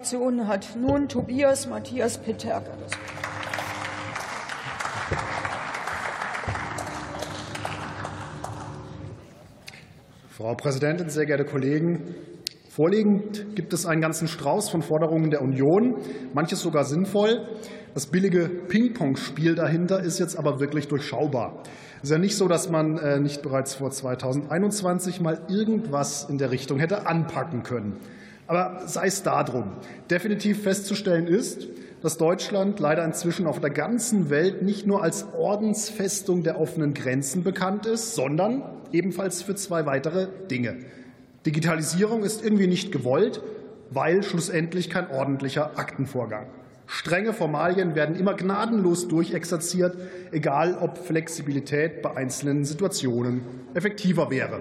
Fraktion hat nun Tobias Matthias Peterka das Wort. Frau Präsidentin, sehr geehrte Kollegen! Vorliegend gibt es einen ganzen Strauß von Forderungen der Union, manches sogar sinnvoll. Das billige Ping-Pong-Spiel dahinter ist jetzt aber wirklich durchschaubar. Es ist ja nicht so, dass man äh, nicht bereits vor 2021 mal irgendwas in der Richtung hätte anpacken können. Aber sei es darum. Definitiv festzustellen ist, dass Deutschland leider inzwischen auf der ganzen Welt nicht nur als Ordensfestung der offenen Grenzen bekannt ist, sondern ebenfalls für zwei weitere Dinge. Digitalisierung ist irgendwie nicht gewollt, weil schlussendlich kein ordentlicher Aktenvorgang. Strenge Formalien werden immer gnadenlos durchexerziert, egal ob Flexibilität bei einzelnen Situationen effektiver wäre.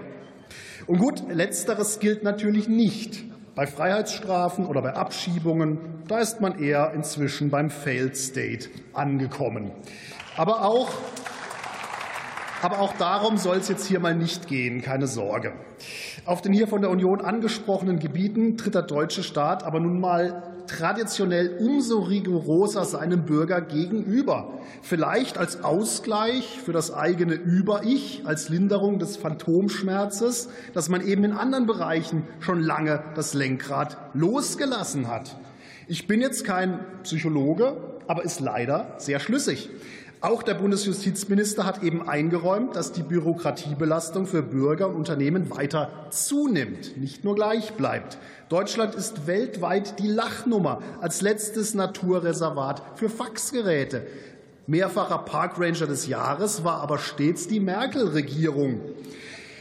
Und gut, letzteres gilt natürlich nicht bei Freiheitsstrafen oder bei Abschiebungen, da ist man eher inzwischen beim Failed State angekommen. Aber auch, aber auch darum soll es jetzt hier mal nicht gehen, keine Sorge. Auf den hier von der Union angesprochenen Gebieten tritt der deutsche Staat aber nun mal traditionell umso rigoroser seinem Bürger gegenüber. Vielleicht als Ausgleich für das eigene Über-Ich, als Linderung des Phantomschmerzes, dass man eben in anderen Bereichen schon lange das Lenkrad losgelassen hat. Ich bin jetzt kein Psychologe, aber ist leider sehr schlüssig. Auch der Bundesjustizminister hat eben eingeräumt, dass die Bürokratiebelastung für Bürger und Unternehmen weiter zunimmt, nicht nur gleich bleibt. Deutschland ist weltweit die Lachnummer als letztes Naturreservat für Faxgeräte. Mehrfacher Parkranger des Jahres war aber stets die Merkel-Regierung.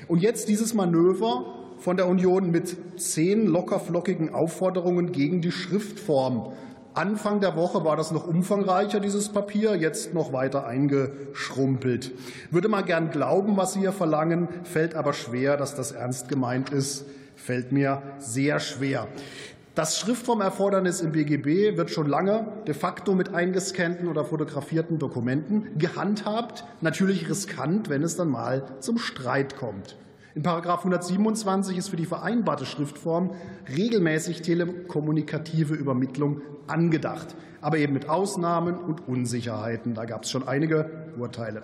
Und jetzt dieses Manöver von der Union mit zehn lockerflockigen Aufforderungen gegen die Schriftform. Anfang der Woche war das noch umfangreicher, dieses Papier, jetzt noch weiter eingeschrumpelt. Würde man gern glauben, was Sie hier verlangen, fällt aber schwer, dass das ernst gemeint ist, fällt mir sehr schwer. Das Schriftformerfordernis im BGB wird schon lange de facto mit eingescannten oder fotografierten Dokumenten gehandhabt. Natürlich riskant, wenn es dann mal zum Streit kommt. In § 127 ist für die vereinbarte Schriftform regelmäßig telekommunikative Übermittlung angedacht, aber eben mit Ausnahmen und Unsicherheiten. Da gab es schon einige Urteile.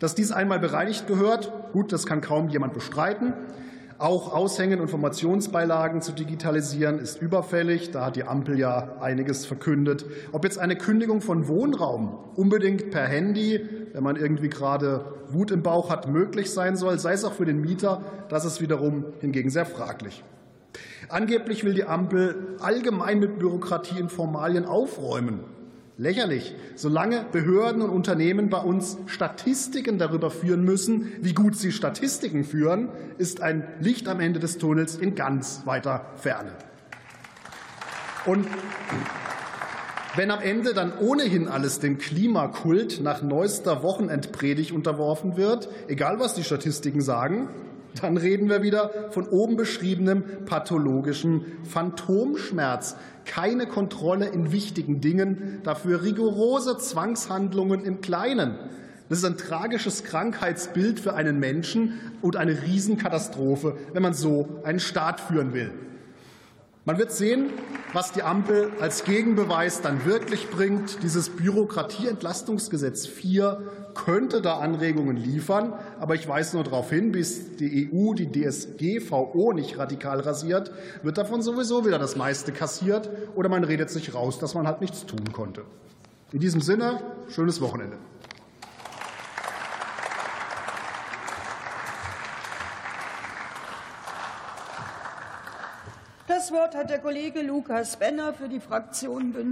Dass dies einmal bereinigt gehört, gut, das kann kaum jemand bestreiten. Auch Aushängen und Informationsbeilagen zu digitalisieren ist überfällig. Da hat die Ampel ja einiges verkündet. Ob jetzt eine Kündigung von Wohnraum unbedingt per Handy, wenn man irgendwie gerade Wut im Bauch hat, möglich sein soll, sei es auch für den Mieter, das ist wiederum hingegen sehr fraglich. Angeblich will die Ampel allgemein mit Bürokratie in Formalien aufräumen. Lächerlich. Solange Behörden und Unternehmen bei uns Statistiken darüber führen müssen, wie gut sie Statistiken führen, ist ein Licht am Ende des Tunnels in ganz weiter Ferne. Und wenn am Ende dann ohnehin alles dem Klimakult nach neuester Wochenendpredigt unterworfen wird, egal was die Statistiken sagen, dann reden wir wieder von oben beschriebenem pathologischem Phantomschmerz. Keine Kontrolle in wichtigen Dingen, dafür rigorose Zwangshandlungen im Kleinen. Das ist ein tragisches Krankheitsbild für einen Menschen und eine Riesenkatastrophe, wenn man so einen Staat führen will. Man wird sehen, was die Ampel als Gegenbeweis dann wirklich bringt. Dieses Bürokratieentlastungsgesetz 4 könnte da Anregungen liefern. Aber ich weise nur darauf hin, bis die EU die DSGVO nicht radikal rasiert, wird davon sowieso wieder das meiste kassiert. Oder man redet sich raus, dass man halt nichts tun konnte. In diesem Sinne, schönes Wochenende. Das Wort hat der Kollege Lukas Benner für die Fraktion Bündnis